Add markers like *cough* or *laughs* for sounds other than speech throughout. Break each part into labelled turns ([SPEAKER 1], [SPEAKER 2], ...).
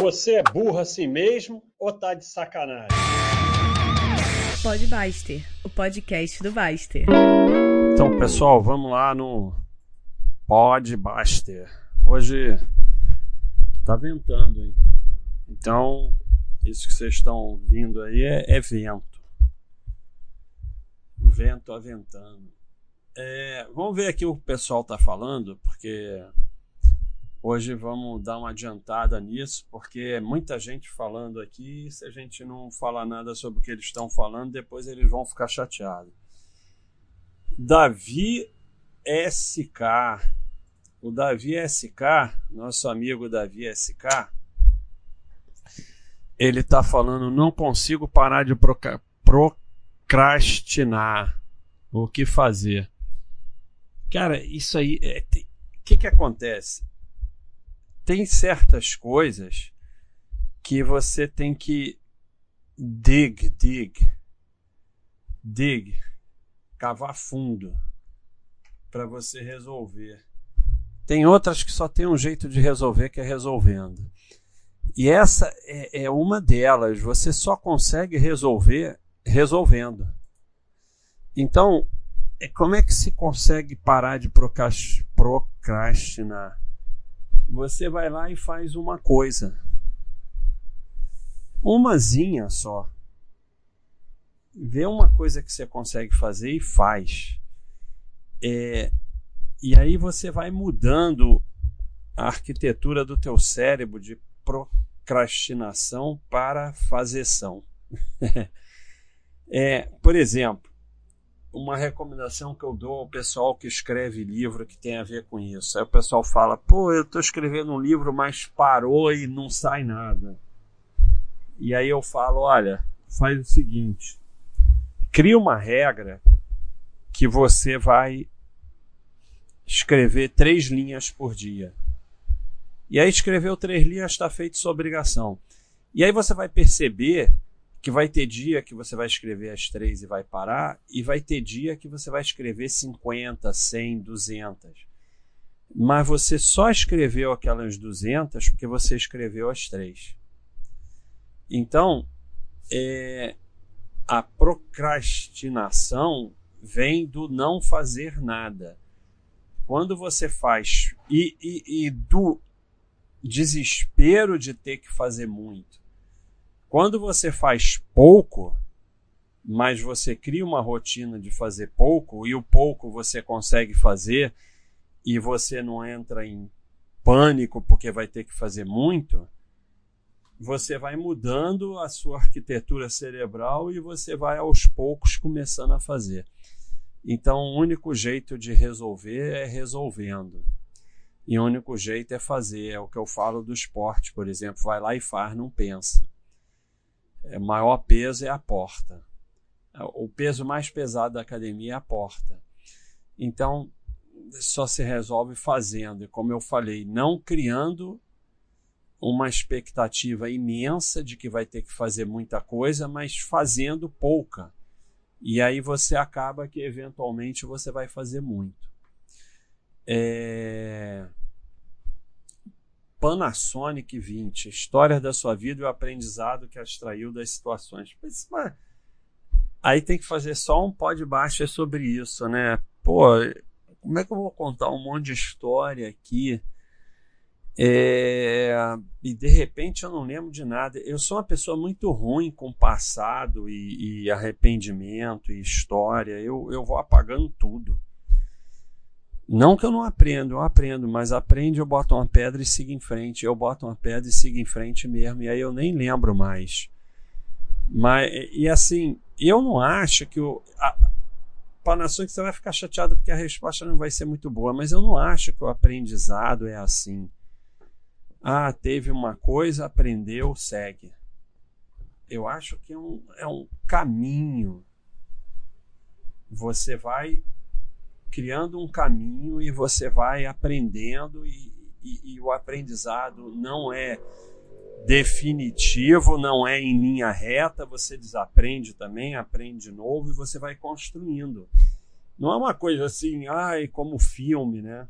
[SPEAKER 1] Você é burro assim mesmo ou tá de sacanagem?
[SPEAKER 2] Pode Baster, o podcast do Baster.
[SPEAKER 1] Então, pessoal, vamos lá no Pode Baster. Hoje tá ventando, hein? Então, isso que vocês estão vindo aí é, é vento. Vento aventando. É, vamos ver aqui o que o pessoal tá falando, porque Hoje vamos dar uma adiantada nisso, porque é muita gente falando aqui. Se a gente não falar nada sobre o que eles estão falando, depois eles vão ficar chateados. Davi SK. O Davi SK, nosso amigo Davi SK, ele está falando: não consigo parar de procrastinar. O que fazer? Cara, isso aí. O é, que, que acontece? Tem certas coisas que você tem que dig, dig, dig, cavar fundo para você resolver. Tem outras que só tem um jeito de resolver que é resolvendo. E essa é, é uma delas. Você só consegue resolver resolvendo. Então, é, como é que se consegue parar de procrastinar? Você vai lá e faz uma coisa. Umazinha só. Vê uma coisa que você consegue fazer e faz. É, e aí você vai mudando a arquitetura do teu cérebro de procrastinação para fazeção. *laughs* é, por exemplo, uma recomendação que eu dou ao pessoal que escreve livro que tem a ver com isso. Aí o pessoal fala: pô, eu estou escrevendo um livro, mas parou e não sai nada. E aí eu falo: olha, faz o seguinte, cria uma regra que você vai escrever três linhas por dia. E aí escreveu três linhas está feito sua obrigação. E aí você vai perceber que vai ter dia que você vai escrever as três e vai parar, e vai ter dia que você vai escrever 50, 100, 200. Mas você só escreveu aquelas 200 porque você escreveu as três. Então, é, a procrastinação vem do não fazer nada. Quando você faz, e, e, e do desespero de ter que fazer muito quando você faz pouco, mas você cria uma rotina de fazer pouco, e o pouco você consegue fazer, e você não entra em pânico porque vai ter que fazer muito, você vai mudando a sua arquitetura cerebral e você vai aos poucos começando a fazer. Então, o único jeito de resolver é resolvendo. E o único jeito é fazer. É o que eu falo do esporte, por exemplo. Vai lá e faz, não pensa maior peso é a porta. O peso mais pesado da academia é a porta. Então, só se resolve fazendo. E como eu falei, não criando uma expectativa imensa de que vai ter que fazer muita coisa, mas fazendo pouca. E aí você acaba que eventualmente você vai fazer muito. É... Panasonic 20, história da sua vida e o aprendizado que extraiu das situações. Mas, mas, aí tem que fazer só um pó de baixo sobre isso, né? Pô, como é que eu vou contar um monte de história aqui? É, e de repente eu não lembro de nada. Eu sou uma pessoa muito ruim com passado e, e arrependimento e história. Eu, eu vou apagando tudo. Não que eu não aprendo, eu aprendo, mas aprende, eu boto uma pedra e sigo em frente. Eu boto uma pedra e sigo em frente mesmo, e aí eu nem lembro mais. Mas, e assim, eu não acho que o. Que você vai ficar chateado porque a resposta não vai ser muito boa, mas eu não acho que o aprendizado é assim. Ah, teve uma coisa, aprendeu, segue. Eu acho que é um, é um caminho. Você vai criando um caminho e você vai aprendendo e, e, e o aprendizado não é definitivo, não é em linha reta, você desaprende também, aprende de novo e você vai construindo. Não é uma coisa assim, ai, como filme, né?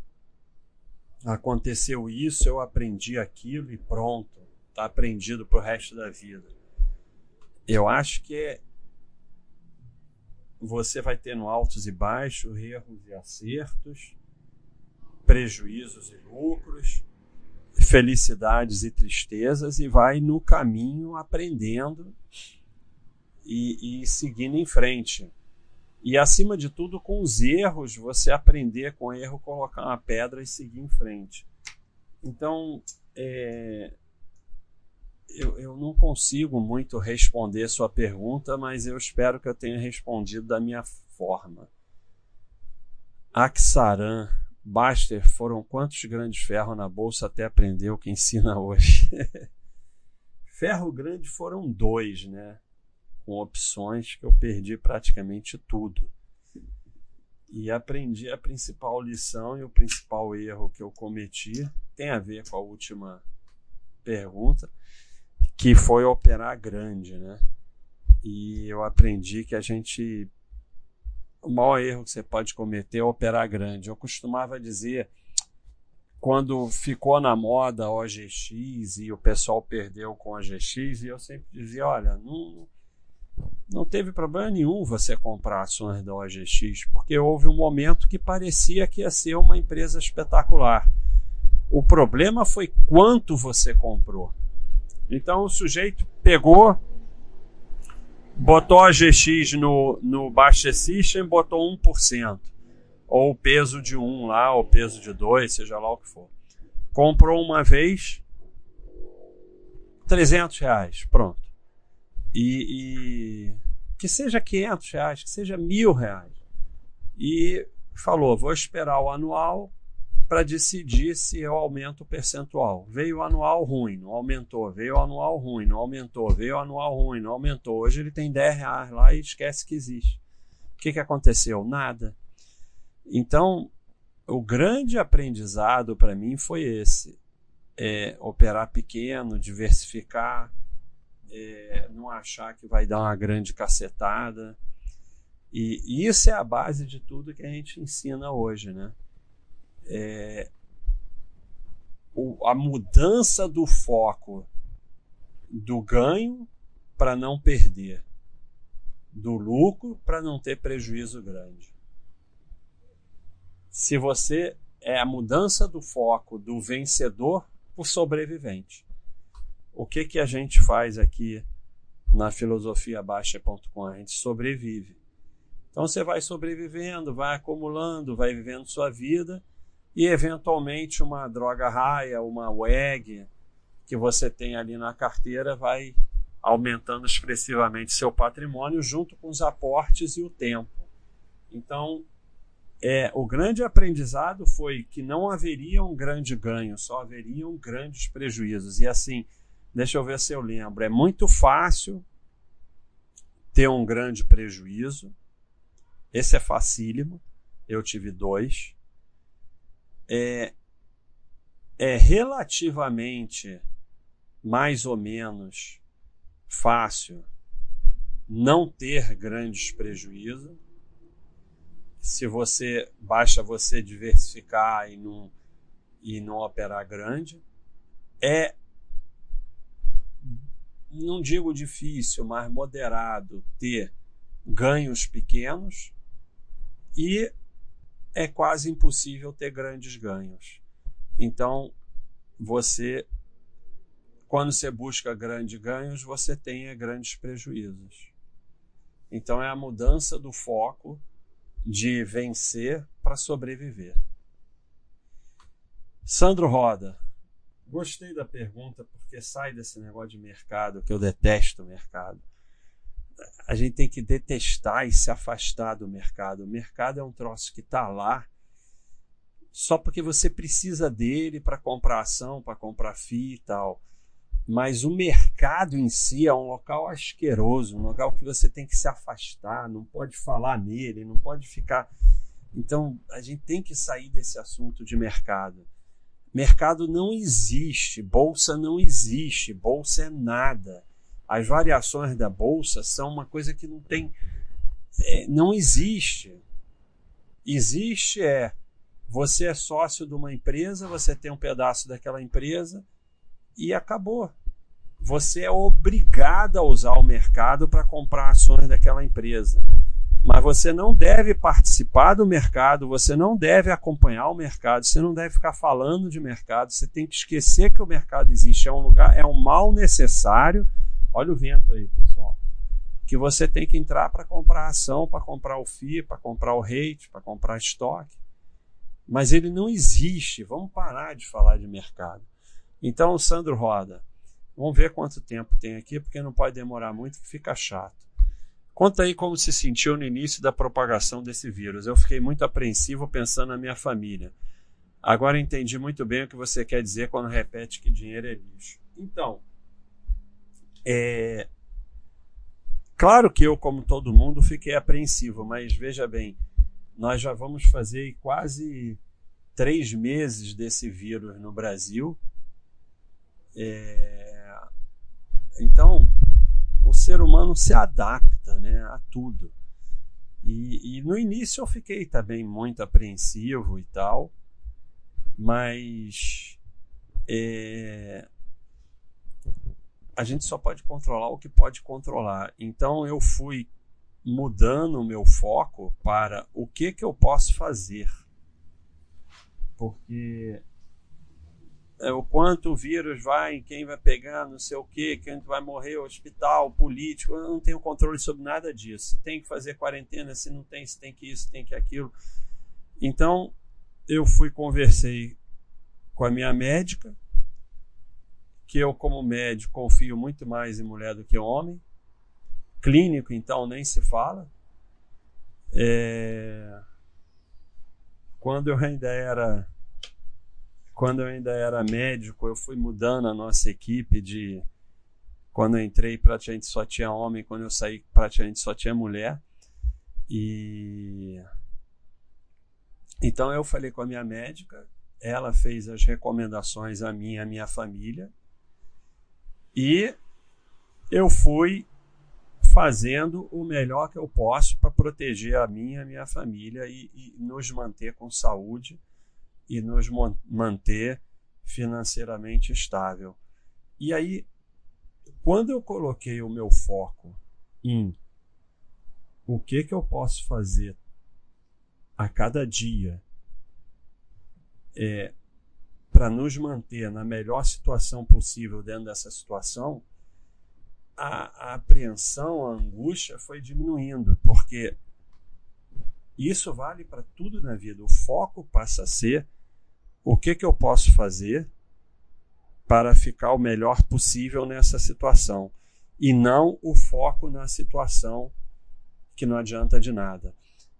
[SPEAKER 1] Aconteceu isso, eu aprendi aquilo e pronto. tá aprendido pro resto da vida. Eu acho que é, você vai tendo altos e baixos, erros e acertos, prejuízos e lucros, felicidades e tristezas, e vai no caminho aprendendo e, e seguindo em frente. E acima de tudo, com os erros, você aprender com erro, colocar uma pedra e seguir em frente. Então, é, eu, eu não consigo muito responder sua pergunta, mas eu espero que eu tenha respondido da minha forma. Aksaran, Baster, foram quantos grandes ferros na bolsa até aprender o que ensina hoje? *laughs* Ferro grande foram dois, né? Com opções que eu perdi praticamente tudo. E aprendi a principal lição e o principal erro que eu cometi tem a ver com a última pergunta que foi operar grande, né? E eu aprendi que a gente o maior erro que você pode cometer é operar grande. Eu costumava dizer quando ficou na moda a OGX e o pessoal perdeu com a OGX, e eu sempre dizia, olha, não, não teve problema nenhum você comprar ações da OGX, porque houve um momento que parecia que ia ser uma empresa espetacular. O problema foi quanto você comprou. Então o sujeito pegou, botou a GX no, no Baixa System, botou 1%. Ou o peso de 1 lá, ou peso de 2, seja lá o que for. Comprou uma vez, 300 reais, pronto. E, e que seja 500 reais, que seja mil reais. E falou, vou esperar o anual, para decidir se eu aumento o percentual. Veio anual ruim, não aumentou. Veio anual ruim, não aumentou. Veio anual ruim, não aumentou. Hoje ele tem 10 reais lá e esquece que existe. O que, que aconteceu? Nada. Então, o grande aprendizado para mim foi esse: é, operar pequeno, diversificar, é, não achar que vai dar uma grande cacetada. E isso é a base de tudo que a gente ensina hoje, né? É, o, a mudança do foco do ganho para não perder, do lucro para não ter prejuízo grande. Se você é a mudança do foco do vencedor o sobrevivente. O que, que a gente faz aqui na filosofiabaixa.com? A gente sobrevive. Então você vai sobrevivendo, vai acumulando, vai vivendo sua vida e eventualmente uma droga raia, uma WEG que você tem ali na carteira vai aumentando expressivamente seu patrimônio junto com os aportes e o tempo. Então, é, o grande aprendizado foi que não haveria um grande ganho, só haveriam grandes prejuízos. E assim, deixa eu ver se eu lembro, é muito fácil ter um grande prejuízo. Esse é facílimo. Eu tive dois é, é relativamente mais ou menos fácil não ter grandes prejuízos. Se você basta você diversificar e não, e não operar grande, é não digo difícil, mas moderado ter ganhos pequenos e é quase impossível ter grandes ganhos. Então, você, quando você busca grandes ganhos, você tem grandes prejuízos. Então, é a mudança do foco de vencer para sobreviver. Sandro Roda, gostei da pergunta porque sai desse negócio de mercado, que eu detesto mercado a gente tem que detestar e se afastar do mercado. O mercado é um troço que está lá só porque você precisa dele para comprar ação, para comprar FII e tal. Mas o mercado em si é um local asqueroso, um local que você tem que se afastar, não pode falar nele, não pode ficar. Então a gente tem que sair desse assunto de mercado. Mercado não existe, bolsa não existe, bolsa é nada as variações da bolsa são uma coisa que não tem, é, não existe. Existe é você é sócio de uma empresa, você tem um pedaço daquela empresa e acabou. você é obrigado a usar o mercado para comprar ações daquela empresa. Mas você não deve participar do mercado, você não deve acompanhar o mercado, você não deve ficar falando de mercado, você tem que esquecer que o mercado existe. É um lugar, é um mal necessário. Olha o vento aí, pessoal. Que você tem que entrar para comprar ação, para comprar o FI, para comprar o rate, para comprar estoque. Mas ele não existe. Vamos parar de falar de mercado. Então, Sandro Roda, vamos ver quanto tempo tem aqui, porque não pode demorar muito, fica chato. Conta aí como se sentiu no início da propagação desse vírus. Eu fiquei muito apreensivo pensando na minha família. Agora entendi muito bem o que você quer dizer quando repete que dinheiro é lixo. Então, é... claro que eu, como todo mundo, fiquei apreensivo, mas veja bem, nós já vamos fazer quase três meses desse vírus no Brasil. É... Então, o ser humano se adapta né, a tudo. E, e, no início eu fiquei também muito apreensivo e tal, mas é, a gente só pode controlar o que pode controlar. Então eu fui mudando o meu foco para o que, que eu posso fazer. Porque é, o quanto o vírus vai, quem vai pegar, não sei o que, quem vai morrer, hospital, político, eu não tenho controle sobre nada disso. Se tem que fazer quarentena, se não tem, se tem que isso, tem que aquilo. Então, eu fui conversei com a minha médica, que eu como médico confio muito mais em mulher do que homem. Clínico, então, nem se fala. É... Quando eu ainda era quando eu ainda era médico, eu fui mudando a nossa equipe de. Quando eu entrei, praticamente só tinha homem, quando eu saí, praticamente só tinha mulher. E. Então eu falei com a minha médica, ela fez as recomendações a mim e a minha família. E eu fui fazendo o melhor que eu posso para proteger a e a minha família e, e nos manter com saúde e nos manter financeiramente estável. E aí, quando eu coloquei o meu foco em o que, que eu posso fazer a cada dia é, para nos manter na melhor situação possível dentro dessa situação, a, a apreensão, a angústia foi diminuindo, porque isso vale para tudo na vida. O foco passa a ser o que, que eu posso fazer para ficar o melhor possível nessa situação e não o foco na situação que não adianta de nada.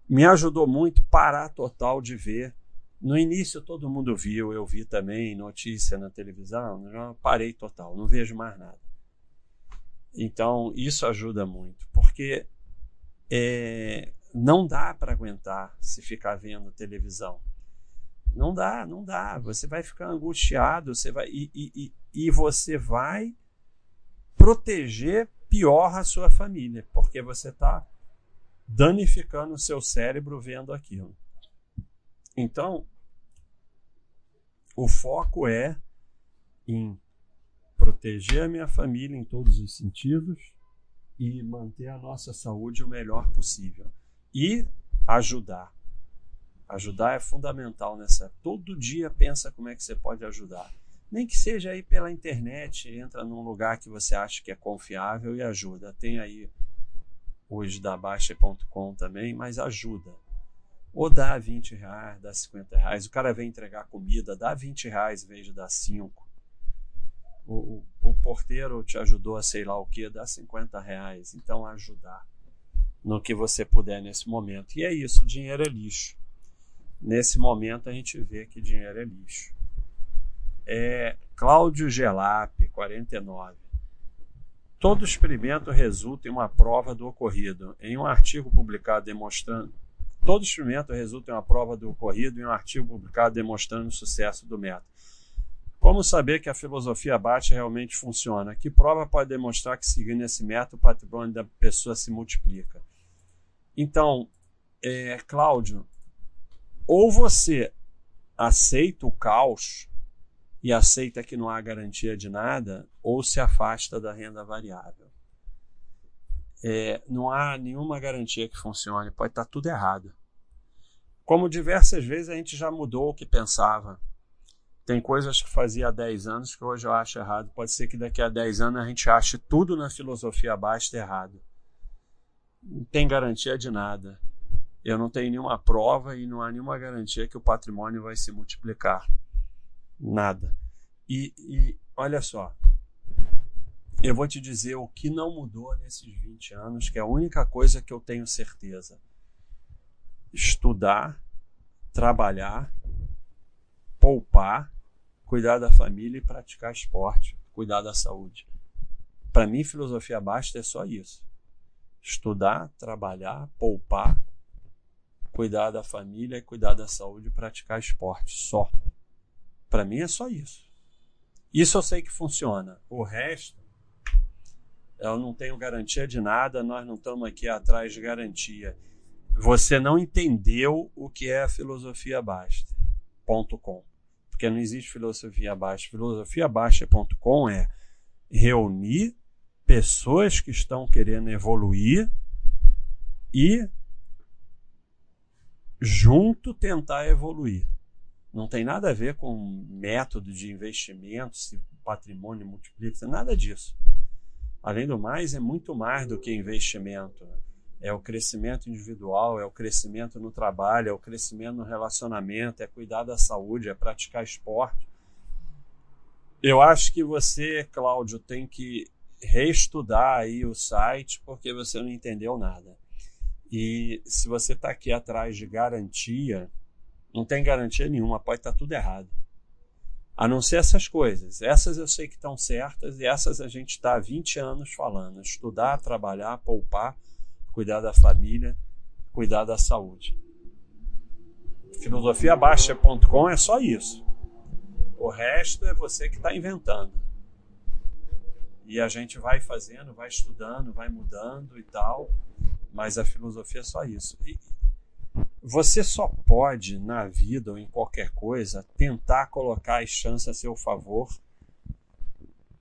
[SPEAKER 1] Me ajudou muito parar total de ver. No início todo mundo viu, eu vi também notícia na televisão, eu parei total, não vejo mais nada. Então isso ajuda muito, porque é, não dá para aguentar se ficar vendo televisão. Não dá, não dá. Você vai ficar angustiado, você vai e, e, e você vai proteger pior a sua família, porque você está danificando o seu cérebro vendo aquilo. Então, o foco é em proteger a minha família em todos os sentidos e manter a nossa saúde o melhor possível e ajudar. Ajudar é fundamental nessa. Todo dia pensa como é que você pode ajudar. Nem que seja aí pela internet, entra num lugar que você acha que é confiável e ajuda. Tem aí hoje da Baixa.com também, mas ajuda. Ou dá 20 reais, dá 50 reais. O cara vem entregar comida, dá 20 reais em vez de dar 5. O, o, o porteiro te ajudou a sei lá o que, dá 50 reais. Então ajudar no que você puder nesse momento. E é isso, dinheiro é lixo. Nesse momento a gente vê que dinheiro é lixo. É Cláudio Gelap, 49. Todo experimento resulta em uma prova do ocorrido. Em um artigo publicado demonstrando todo experimento resulta em uma prova do ocorrido em um artigo publicado demonstrando o sucesso do método. Como saber que a filosofia bate realmente funciona? Que prova pode demonstrar que seguindo esse método o patrimônio da pessoa se multiplica? Então, é, Cláudio, ou você aceita o caos e aceita que não há garantia de nada, ou se afasta da renda variável. É, não há nenhuma garantia que funcione, pode estar tudo errado. Como diversas vezes a gente já mudou o que pensava. Tem coisas que fazia há 10 anos que hoje eu acho errado. Pode ser que daqui a 10 anos a gente ache tudo na filosofia basta errado. Não tem garantia de nada. Eu não tenho nenhuma prova e não há nenhuma garantia que o patrimônio vai se multiplicar. Nada. E, e olha só, eu vou te dizer o que não mudou nesses 20 anos, que é a única coisa que eu tenho certeza. Estudar, trabalhar, poupar, cuidar da família e praticar esporte, cuidar da saúde. Para mim, filosofia basta é só isso. Estudar, trabalhar, poupar, cuidar da família e cuidar da saúde praticar esporte. Só. Para mim é só isso. Isso eu sei que funciona. O resto, eu não tenho garantia de nada, nós não estamos aqui atrás de garantia. Você não entendeu o que é a filosofia basta. Ponto com. Porque não existe filosofia baixa. Filosofia baixa.com é reunir pessoas que estão querendo evoluir e junto tentar evoluir. Não tem nada a ver com método de investimento, se patrimônio multiplica, nada disso. Além do mais, é muito mais do que investimento. É o crescimento individual, é o crescimento no trabalho, é o crescimento no relacionamento, é cuidar da saúde, é praticar esporte. Eu acho que você, Cláudio, tem que reestudar aí o site porque você não entendeu nada. E se você está aqui atrás de garantia, não tem garantia nenhuma, pode estar tá tudo errado. A não ser essas coisas. Essas eu sei que estão certas e essas a gente está há 20 anos falando. Estudar, trabalhar, poupar, cuidar da família, cuidar da saúde. Filosofiabaixa.com é só isso. O resto é você que está inventando. E a gente vai fazendo, vai estudando, vai mudando e tal. Mas a filosofia é só isso. E você só pode, na vida ou em qualquer coisa, tentar colocar as chances a seu favor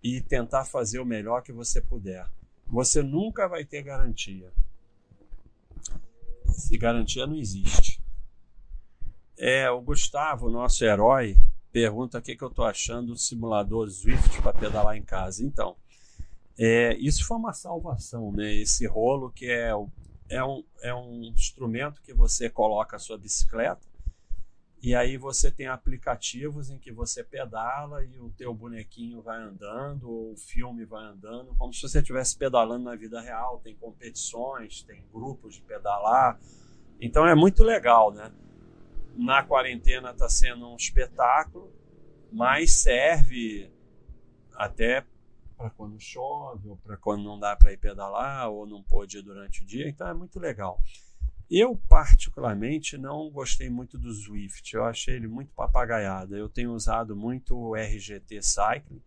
[SPEAKER 1] e tentar fazer o melhor que você puder. Você nunca vai ter garantia. E garantia não existe. É, o Gustavo, nosso herói, pergunta o que, que eu estou achando do simulador Swift para pedalar em casa. Então, é, isso foi uma salvação, né? Esse rolo que é o é um, é um instrumento que você coloca a sua bicicleta e aí você tem aplicativos em que você pedala e o teu bonequinho vai andando ou o filme vai andando, como se você estivesse pedalando na vida real. Tem competições, tem grupos de pedalar. Então é muito legal, né? Na quarentena está sendo um espetáculo, mas serve até para quando chove, ou para quando não dá para ir pedalar, ou não pôde ir durante o dia, então é muito legal. Eu, particularmente, não gostei muito do Swift, eu achei ele muito papagaiado. Eu tenho usado muito o RGT Cycling,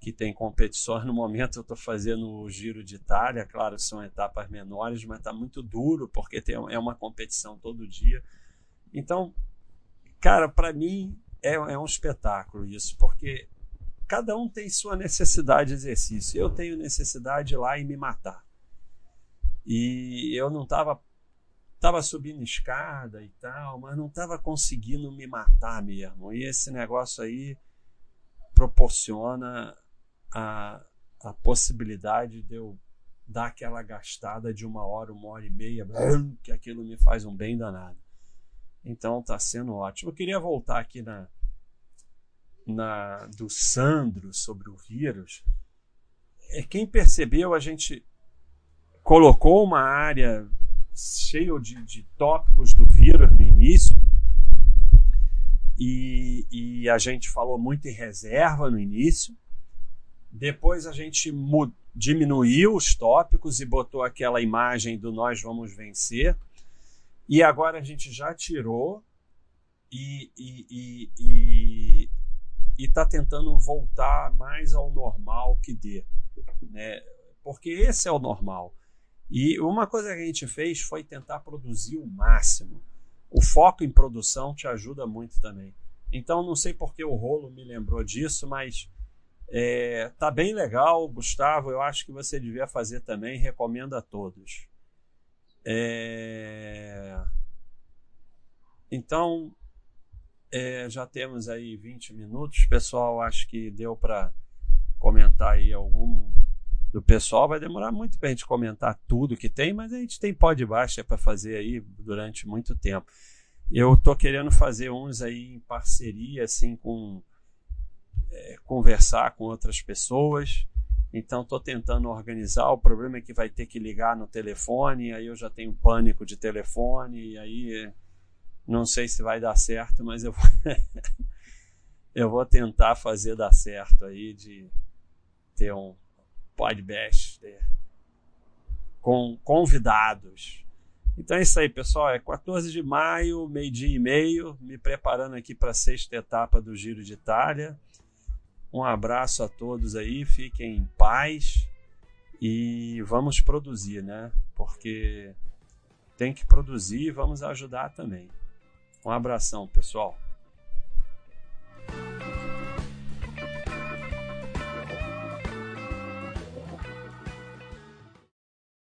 [SPEAKER 1] que tem competições. No momento eu estou fazendo o Giro de Itália, claro, são etapas menores, mas está muito duro, porque tem, é uma competição todo dia. Então, cara, para mim é, é um espetáculo isso, porque cada um tem sua necessidade de exercício. Eu tenho necessidade de ir lá e me matar. E eu não estava tava subindo escada e tal, mas não estava conseguindo me matar mesmo. E esse negócio aí proporciona a, a possibilidade de eu dar aquela gastada de uma hora, uma hora e meia, que aquilo me faz um bem danado. Então está sendo ótimo. Eu queria voltar aqui na, na, do Sandro sobre o vírus, é quem percebeu, a gente colocou uma área cheia de, de tópicos do vírus no início, e, e, a gente falou muito em reserva no início. Depois a gente diminuiu os tópicos e botou aquela imagem do Nós Vamos Vencer. E agora a gente já tirou e, e, e e está tentando voltar mais ao normal que dê, né? Porque esse é o normal. E uma coisa que a gente fez foi tentar produzir o máximo. O foco em produção te ajuda muito também. Então não sei porque o rolo me lembrou disso, mas é, tá bem legal, Gustavo. Eu acho que você devia fazer também. Recomendo a todos. É... Então, é, já temos aí 20 minutos. Pessoal, acho que deu para comentar aí algum do pessoal. Vai demorar muito para a gente comentar tudo que tem, mas a gente tem pó de baixa para fazer aí durante muito tempo. Eu tô querendo fazer uns aí em parceria, assim, com é, conversar com outras pessoas. Então estou tentando organizar. O problema é que vai ter que ligar no telefone, aí eu já tenho pânico de telefone, e aí não sei se vai dar certo, mas eu vou, *laughs* eu vou tentar fazer dar certo aí de ter um podcast com convidados então é isso aí, pessoal. É 14 de maio, meio-dia e meio, me preparando aqui para a sexta etapa do Giro de Itália. Um abraço a todos aí, fiquem em paz e vamos produzir, né? Porque tem que produzir e vamos ajudar também. Um abração, pessoal.